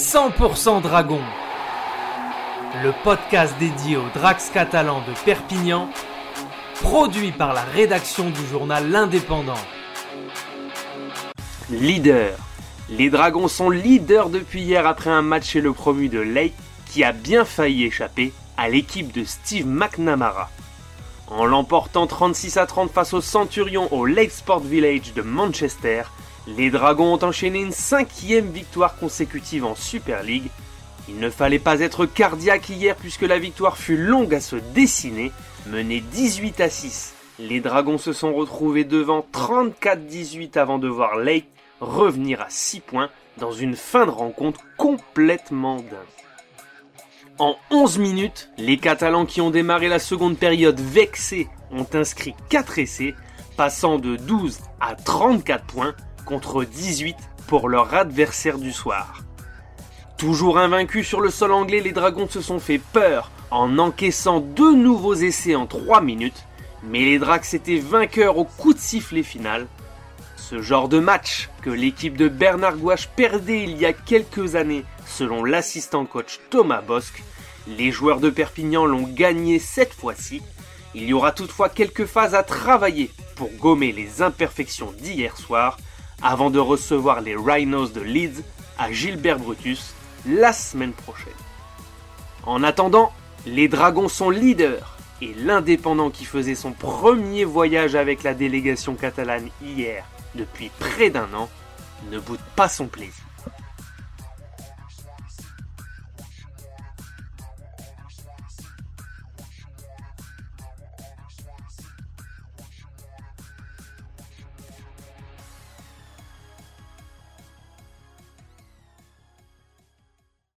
100% Dragon, le podcast dédié aux Drax catalans de Perpignan, produit par la rédaction du journal L'Indépendant. Leader. Les Dragons sont leaders depuis hier après un match chez le promu de Lake qui a bien failli échapper à l'équipe de Steve McNamara. En l'emportant 36 à 30 face aux Centurions au Lake Sport Village de Manchester, les Dragons ont enchaîné une cinquième victoire consécutive en Super League. Il ne fallait pas être cardiaque hier puisque la victoire fut longue à se dessiner, menée 18 à 6. Les Dragons se sont retrouvés devant 34-18 avant de voir Lake revenir à 6 points dans une fin de rencontre complètement dingue. En 11 minutes, les Catalans qui ont démarré la seconde période vexés ont inscrit 4 essais, passant de 12 à 34 points contre 18 pour leur adversaire du soir. Toujours invaincus sur le sol anglais, les Dragons se sont fait peur en encaissant deux nouveaux essais en 3 minutes, mais les Drax étaient vainqueurs au coup de sifflet final. Ce genre de match que l'équipe de Bernard Gouache perdait il y a quelques années selon l'assistant coach Thomas Bosque, les joueurs de Perpignan l'ont gagné cette fois-ci. Il y aura toutefois quelques phases à travailler pour gommer les imperfections d'hier soir avant de recevoir les Rhinos de Leeds à Gilbert Brutus la semaine prochaine. En attendant, les Dragons sont leaders et l'indépendant qui faisait son premier voyage avec la délégation catalane hier depuis près d'un an ne boude pas son plaisir.